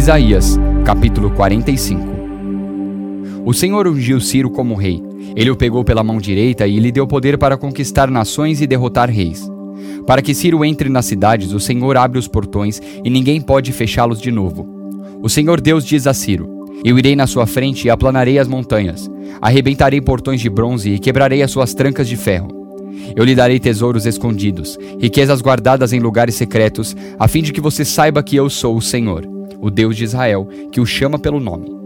Isaías, capítulo 45 O Senhor ungiu Ciro como rei. Ele o pegou pela mão direita e lhe deu poder para conquistar nações e derrotar reis. Para que Ciro entre nas cidades, o Senhor abre os portões e ninguém pode fechá-los de novo. O Senhor Deus diz a Ciro: Eu irei na sua frente e aplanarei as montanhas, arrebentarei portões de bronze e quebrarei as suas trancas de ferro. Eu lhe darei tesouros escondidos, riquezas guardadas em lugares secretos, a fim de que você saiba que eu sou o Senhor, o Deus de Israel, que o chama pelo nome.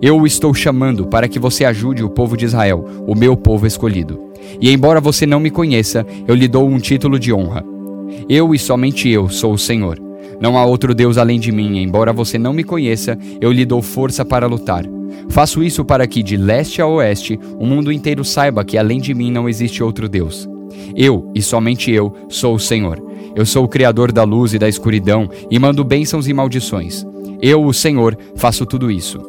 Eu o estou chamando para que você ajude o povo de Israel, o meu povo escolhido. E embora você não me conheça, eu lhe dou um título de honra. Eu e somente eu sou o Senhor. Não há outro Deus além de mim, embora você não me conheça, eu lhe dou força para lutar. Faço isso para que, de leste a oeste, o mundo inteiro saiba que além de mim não existe outro Deus. Eu, e somente eu, sou o Senhor. Eu sou o Criador da luz e da escuridão, e mando bênçãos e maldições. Eu, o Senhor, faço tudo isso.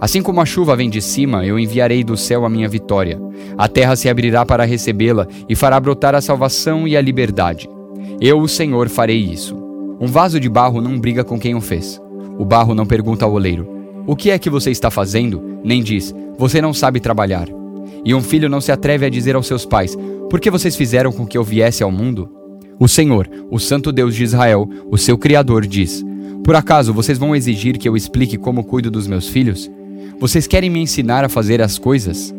Assim como a chuva vem de cima, eu enviarei do céu a minha vitória. A terra se abrirá para recebê-la e fará brotar a salvação e a liberdade. Eu, o Senhor, farei isso. Um vaso de barro não briga com quem o fez. O barro não pergunta ao oleiro: O que é que você está fazendo? Nem diz: Você não sabe trabalhar. E um filho não se atreve a dizer aos seus pais: por que vocês fizeram com que eu viesse ao mundo? O Senhor, o Santo Deus de Israel, o seu Criador, diz: Por acaso vocês vão exigir que eu explique como cuido dos meus filhos? Vocês querem me ensinar a fazer as coisas?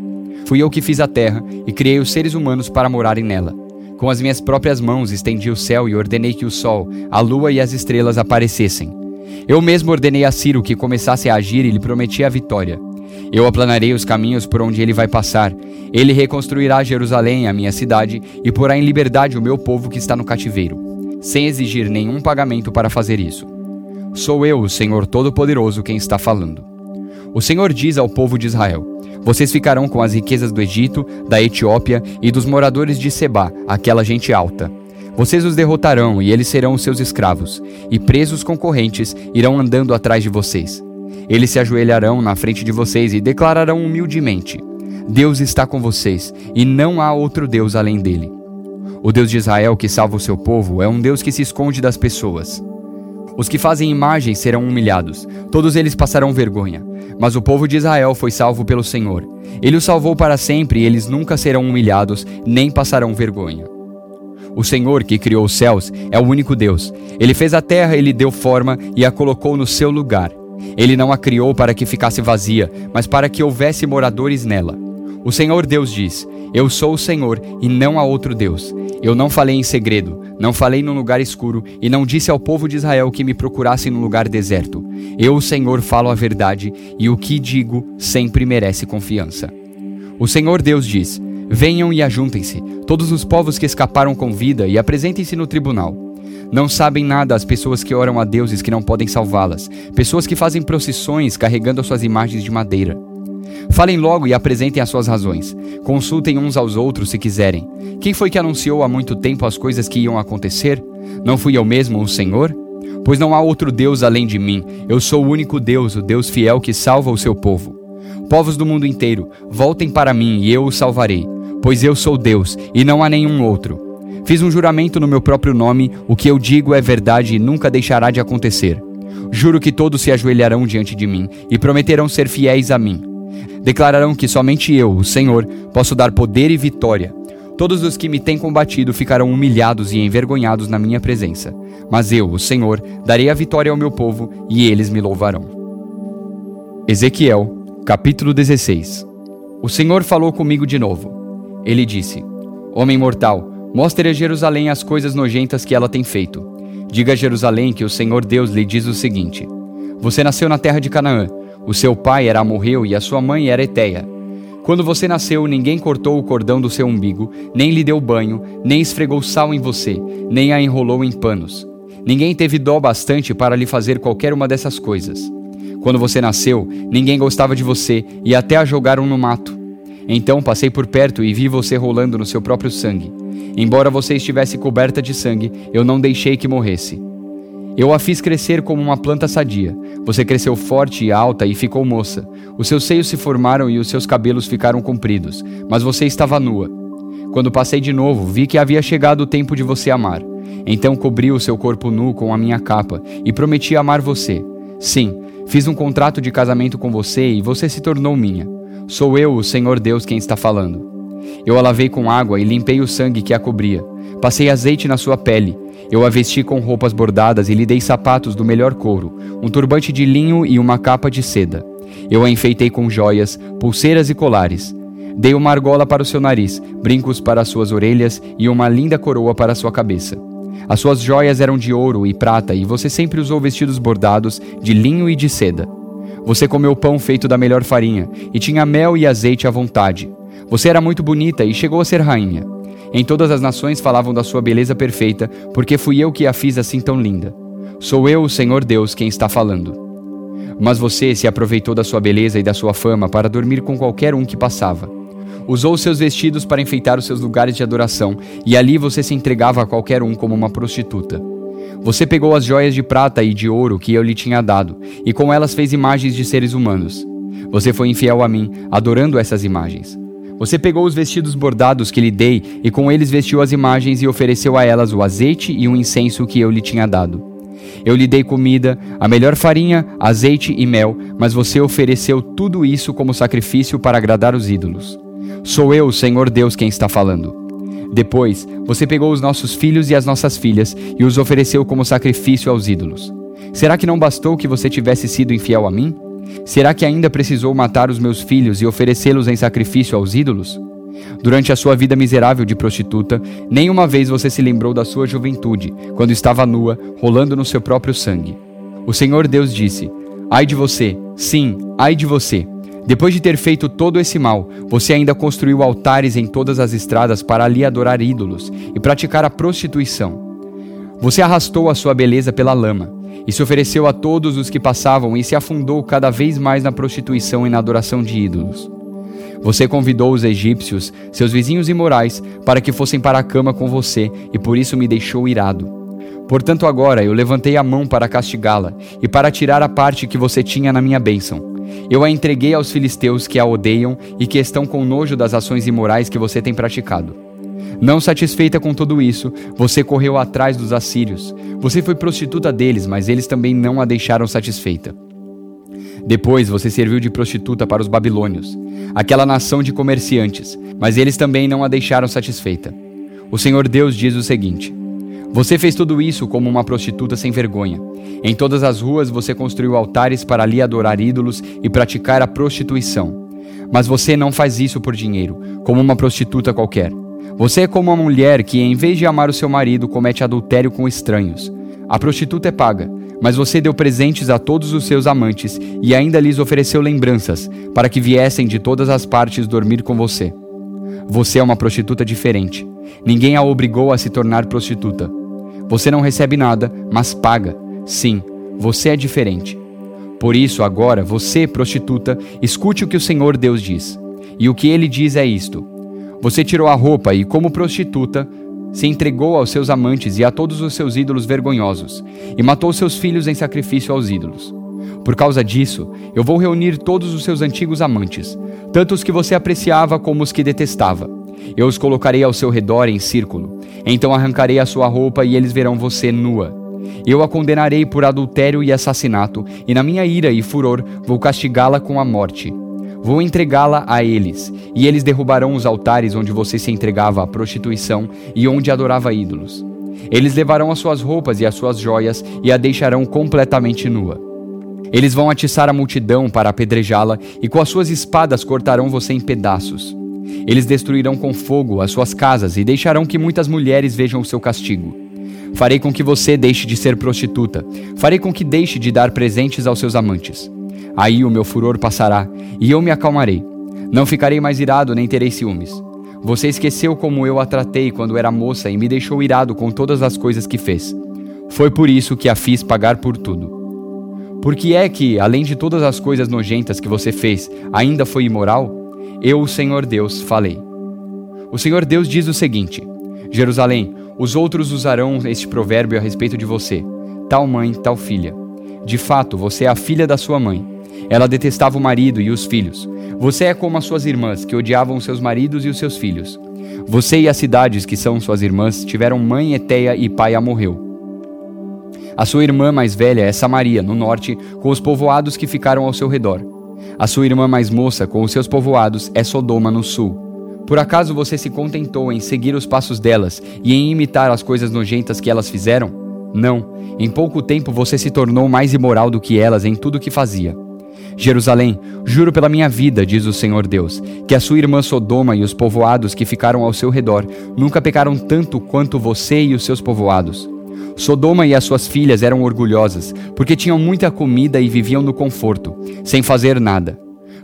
Fui eu que fiz a terra e criei os seres humanos para morarem nela. Com as minhas próprias mãos estendi o céu e ordenei que o sol, a lua e as estrelas aparecessem. Eu mesmo ordenei a Ciro que começasse a agir e lhe prometi a vitória. Eu aplanarei os caminhos por onde ele vai passar. Ele reconstruirá Jerusalém, a minha cidade, e porá em liberdade o meu povo que está no cativeiro, sem exigir nenhum pagamento para fazer isso. Sou eu, o Senhor Todo-Poderoso, quem está falando. O Senhor diz ao povo de Israel: Vocês ficarão com as riquezas do Egito, da Etiópia e dos moradores de Seba, aquela gente alta. Vocês os derrotarão e eles serão os seus escravos, e presos concorrentes irão andando atrás de vocês. Eles se ajoelharão na frente de vocês e declararão humildemente: Deus está com vocês e não há outro Deus além dele. O Deus de Israel que salva o seu povo é um Deus que se esconde das pessoas. Os que fazem imagens serão humilhados, todos eles passarão vergonha. Mas o povo de Israel foi salvo pelo Senhor. Ele os salvou para sempre e eles nunca serão humilhados, nem passarão vergonha. O Senhor que criou os céus é o único Deus. Ele fez a terra e lhe deu forma e a colocou no seu lugar. Ele não a criou para que ficasse vazia, mas para que houvesse moradores nela. O Senhor Deus diz: Eu sou o Senhor e não há outro Deus. Eu não falei em segredo, não falei num lugar escuro e não disse ao povo de Israel que me procurasse num lugar deserto. Eu, o Senhor, falo a verdade e o que digo sempre merece confiança. O Senhor Deus diz: Venham e ajuntem-se, todos os povos que escaparam com vida, e apresentem-se no tribunal. Não sabem nada as pessoas que oram a deuses que não podem salvá-las, pessoas que fazem procissões carregando as suas imagens de madeira. Falem logo e apresentem as suas razões. Consultem uns aos outros se quiserem. Quem foi que anunciou há muito tempo as coisas que iam acontecer? Não fui eu mesmo, o Senhor? Pois não há outro Deus além de mim. Eu sou o único Deus, o Deus fiel que salva o seu povo. Povos do mundo inteiro, voltem para mim e eu os salvarei, pois eu sou Deus e não há nenhum outro. Fiz um juramento no meu próprio nome, o que eu digo é verdade e nunca deixará de acontecer. Juro que todos se ajoelharão diante de mim e prometerão ser fiéis a mim. Declararão que somente eu, o Senhor, posso dar poder e vitória. Todos os que me têm combatido ficarão humilhados e envergonhados na minha presença. Mas eu, o Senhor, darei a vitória ao meu povo e eles me louvarão. Ezequiel, capítulo 16 O Senhor falou comigo de novo. Ele disse: Homem mortal, Mostre a Jerusalém as coisas nojentas que ela tem feito. Diga a Jerusalém que o Senhor Deus lhe diz o seguinte: Você nasceu na terra de Canaã. O seu pai era amorreu e a sua mãe era eteia. Quando você nasceu, ninguém cortou o cordão do seu umbigo, nem lhe deu banho, nem esfregou sal em você, nem a enrolou em panos. Ninguém teve dó bastante para lhe fazer qualquer uma dessas coisas. Quando você nasceu, ninguém gostava de você e até a jogaram no mato. Então passei por perto e vi você rolando no seu próprio sangue. Embora você estivesse coberta de sangue, eu não deixei que morresse. Eu a fiz crescer como uma planta sadia. Você cresceu forte e alta e ficou moça. Os seus seios se formaram e os seus cabelos ficaram compridos, mas você estava nua. Quando passei de novo, vi que havia chegado o tempo de você amar. Então cobri o seu corpo nu com a minha capa e prometi amar você. Sim, Fiz um contrato de casamento com você e você se tornou minha. Sou eu, o Senhor Deus, quem está falando. Eu a lavei com água e limpei o sangue que a cobria. Passei azeite na sua pele. Eu a vesti com roupas bordadas e lhe dei sapatos do melhor couro, um turbante de linho e uma capa de seda. Eu a enfeitei com joias, pulseiras e colares. Dei uma argola para o seu nariz, brincos para as suas orelhas e uma linda coroa para a sua cabeça. As suas joias eram de ouro e prata, e você sempre usou vestidos bordados de linho e de seda. Você comeu pão feito da melhor farinha, e tinha mel e azeite à vontade. Você era muito bonita e chegou a ser rainha. Em todas as nações falavam da sua beleza perfeita, porque fui eu que a fiz assim tão linda. Sou eu, o Senhor Deus, quem está falando. Mas você se aproveitou da sua beleza e da sua fama para dormir com qualquer um que passava. Usou seus vestidos para enfeitar os seus lugares de adoração, e ali você se entregava a qualquer um como uma prostituta. Você pegou as joias de prata e de ouro que eu lhe tinha dado, e com elas fez imagens de seres humanos. Você foi infiel a mim, adorando essas imagens. Você pegou os vestidos bordados que lhe dei e com eles vestiu as imagens e ofereceu a elas o azeite e o incenso que eu lhe tinha dado. Eu lhe dei comida, a melhor farinha, azeite e mel, mas você ofereceu tudo isso como sacrifício para agradar os ídolos. Sou eu, Senhor Deus, quem está falando. Depois, você pegou os nossos filhos e as nossas filhas e os ofereceu como sacrifício aos ídolos. Será que não bastou que você tivesse sido infiel a mim? Será que ainda precisou matar os meus filhos e oferecê-los em sacrifício aos ídolos? Durante a sua vida miserável de prostituta, nenhuma vez você se lembrou da sua juventude, quando estava nua, rolando no seu próprio sangue. O Senhor Deus disse: Ai de você, sim, ai de você, depois de ter feito todo esse mal, você ainda construiu altares em todas as estradas para ali adorar ídolos e praticar a prostituição. Você arrastou a sua beleza pela lama e se ofereceu a todos os que passavam e se afundou cada vez mais na prostituição e na adoração de ídolos. Você convidou os egípcios, seus vizinhos imorais, para que fossem para a cama com você e por isso me deixou irado. Portanto, agora eu levantei a mão para castigá-la e para tirar a parte que você tinha na minha bênção. Eu a entreguei aos filisteus que a odeiam e que estão com nojo das ações imorais que você tem praticado. Não satisfeita com tudo isso, você correu atrás dos assírios. Você foi prostituta deles, mas eles também não a deixaram satisfeita. Depois você serviu de prostituta para os babilônios, aquela nação de comerciantes, mas eles também não a deixaram satisfeita. O Senhor Deus diz o seguinte: Você fez tudo isso como uma prostituta sem vergonha. Em todas as ruas você construiu altares para ali adorar ídolos e praticar a prostituição. Mas você não faz isso por dinheiro, como uma prostituta qualquer. Você é como uma mulher que, em vez de amar o seu marido, comete adultério com estranhos. A prostituta é paga, mas você deu presentes a todos os seus amantes e ainda lhes ofereceu lembranças, para que viessem de todas as partes dormir com você. Você é uma prostituta diferente. Ninguém a obrigou a se tornar prostituta. Você não recebe nada, mas paga. Sim, você é diferente. Por isso, agora, você, prostituta, escute o que o Senhor Deus diz. E o que ele diz é isto: Você tirou a roupa e, como prostituta, se entregou aos seus amantes e a todos os seus ídolos vergonhosos, e matou seus filhos em sacrifício aos ídolos. Por causa disso, eu vou reunir todos os seus antigos amantes, tanto os que você apreciava como os que detestava. Eu os colocarei ao seu redor em círculo. Então arrancarei a sua roupa e eles verão você nua. Eu a condenarei por adultério e assassinato, e na minha ira e furor vou castigá-la com a morte. Vou entregá-la a eles, e eles derrubarão os altares onde você se entregava à prostituição e onde adorava ídolos. Eles levarão as suas roupas e as suas joias e a deixarão completamente nua. Eles vão atiçar a multidão para apedrejá-la e com as suas espadas cortarão você em pedaços. Eles destruirão com fogo as suas casas e deixarão que muitas mulheres vejam o seu castigo. Farei com que você deixe de ser prostituta. Farei com que deixe de dar presentes aos seus amantes. Aí o meu furor passará e eu me acalmarei. Não ficarei mais irado nem terei ciúmes. Você esqueceu como eu a tratei quando era moça e me deixou irado com todas as coisas que fez. Foi por isso que a fiz pagar por tudo. Por que é que, além de todas as coisas nojentas que você fez, ainda foi imoral? Eu, o Senhor Deus, falei. O Senhor Deus diz o seguinte: Jerusalém, os outros usarão este provérbio a respeito de você: tal mãe, tal filha. De fato, você é a filha da sua mãe. Ela detestava o marido e os filhos. Você é como as suas irmãs, que odiavam seus maridos e os seus filhos. Você e as cidades que são suas irmãs tiveram mãe Eteia e pai Amorreu. A sua irmã mais velha é Samaria, no norte, com os povoados que ficaram ao seu redor. A sua irmã mais moça, com os seus povoados, é Sodoma, no sul. Por acaso você se contentou em seguir os passos delas e em imitar as coisas nojentas que elas fizeram? Não, em pouco tempo você se tornou mais imoral do que elas em tudo o que fazia. Jerusalém, juro pela minha vida, diz o Senhor Deus, que a sua irmã Sodoma e os povoados que ficaram ao seu redor nunca pecaram tanto quanto você e os seus povoados. Sodoma e as suas filhas eram orgulhosas, porque tinham muita comida e viviam no conforto, sem fazer nada.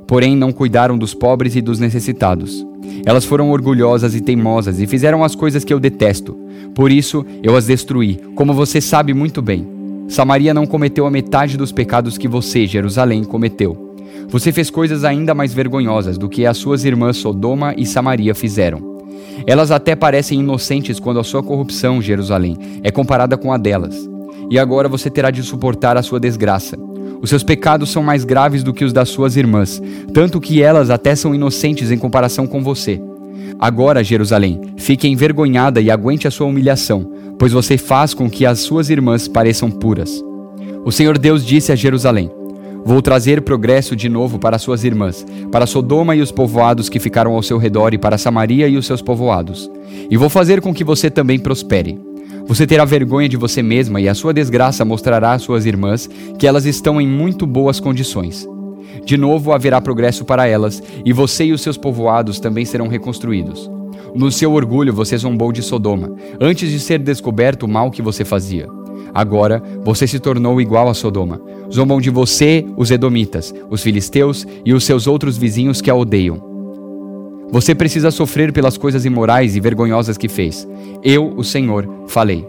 Porém, não cuidaram dos pobres e dos necessitados. Elas foram orgulhosas e teimosas e fizeram as coisas que eu detesto. Por isso, eu as destruí, como você sabe muito bem. Samaria não cometeu a metade dos pecados que você, Jerusalém, cometeu. Você fez coisas ainda mais vergonhosas do que as suas irmãs Sodoma e Samaria fizeram. Elas até parecem inocentes quando a sua corrupção, Jerusalém, é comparada com a delas. E agora você terá de suportar a sua desgraça. Os seus pecados são mais graves do que os das suas irmãs, tanto que elas até são inocentes em comparação com você. Agora, Jerusalém, fique envergonhada e aguente a sua humilhação, pois você faz com que as suas irmãs pareçam puras. O Senhor Deus disse a Jerusalém: Vou trazer progresso de novo para suas irmãs, para Sodoma e os povoados que ficaram ao seu redor, e para Samaria e os seus povoados. E vou fazer com que você também prospere. Você terá vergonha de você mesma, e a sua desgraça mostrará às suas irmãs que elas estão em muito boas condições. De novo haverá progresso para elas, e você e os seus povoados também serão reconstruídos. No seu orgulho você zombou de Sodoma, antes de ser descoberto o mal que você fazia. Agora você se tornou igual a Sodoma. Zombam de você os Edomitas, os filisteus e os seus outros vizinhos que a odeiam. Você precisa sofrer pelas coisas imorais e vergonhosas que fez. Eu, o Senhor, falei.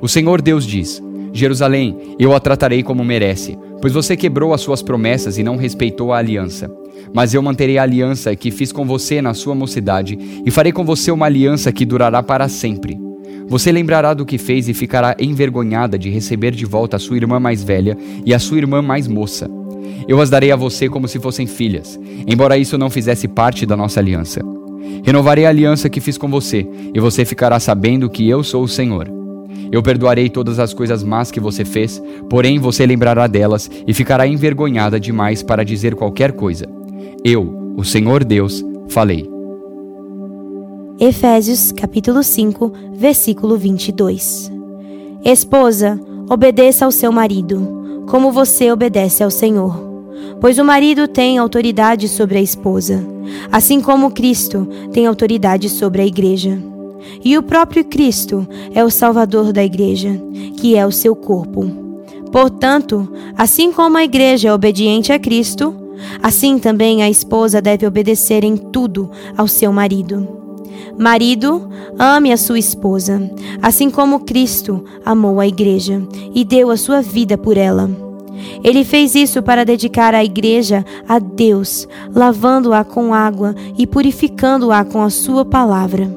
O Senhor Deus diz: Jerusalém, eu a tratarei como merece, pois você quebrou as suas promessas e não respeitou a aliança. Mas eu manterei a aliança que fiz com você na sua mocidade e farei com você uma aliança que durará para sempre. Você lembrará do que fez e ficará envergonhada de receber de volta a sua irmã mais velha e a sua irmã mais moça. Eu as darei a você como se fossem filhas, embora isso não fizesse parte da nossa aliança. Renovarei a aliança que fiz com você, e você ficará sabendo que eu sou o Senhor. Eu perdoarei todas as coisas más que você fez, porém você lembrará delas e ficará envergonhada demais para dizer qualquer coisa. Eu, o Senhor Deus, falei. Efésios capítulo 5, versículo 22. Esposa, obedeça ao seu marido, como você obedece ao Senhor. Pois o marido tem autoridade sobre a esposa, assim como Cristo tem autoridade sobre a igreja. E o próprio Cristo é o Salvador da igreja, que é o seu corpo. Portanto, assim como a igreja é obediente a Cristo, assim também a esposa deve obedecer em tudo ao seu marido. Marido, ame a sua esposa, assim como Cristo amou a igreja e deu a sua vida por ela. Ele fez isso para dedicar a igreja a Deus, lavando-a com água e purificando-a com a sua palavra.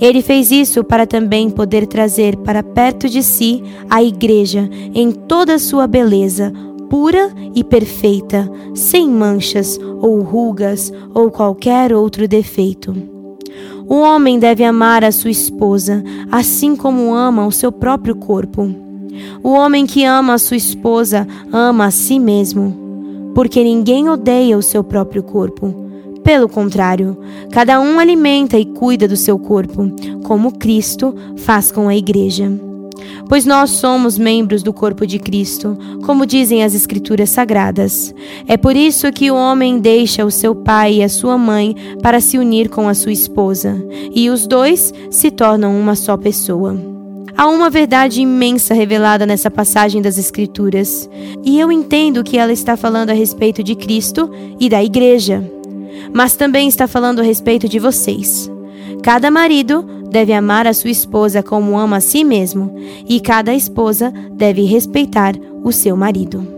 Ele fez isso para também poder trazer para perto de si a igreja em toda a sua beleza, pura e perfeita, sem manchas ou rugas ou qualquer outro defeito. O homem deve amar a sua esposa, assim como ama o seu próprio corpo. O homem que ama a sua esposa ama a si mesmo, porque ninguém odeia o seu próprio corpo. Pelo contrário, cada um alimenta e cuida do seu corpo, como Cristo faz com a igreja pois nós somos membros do corpo de Cristo, como dizem as Escrituras Sagradas. É por isso que o homem deixa o seu pai e a sua mãe para se unir com a sua esposa, e os dois se tornam uma só pessoa. Há uma verdade imensa revelada nessa passagem das Escrituras, e eu entendo que ela está falando a respeito de Cristo e da Igreja, mas também está falando a respeito de vocês. Cada marido deve amar a sua esposa como ama a si mesmo, e cada esposa deve respeitar o seu marido.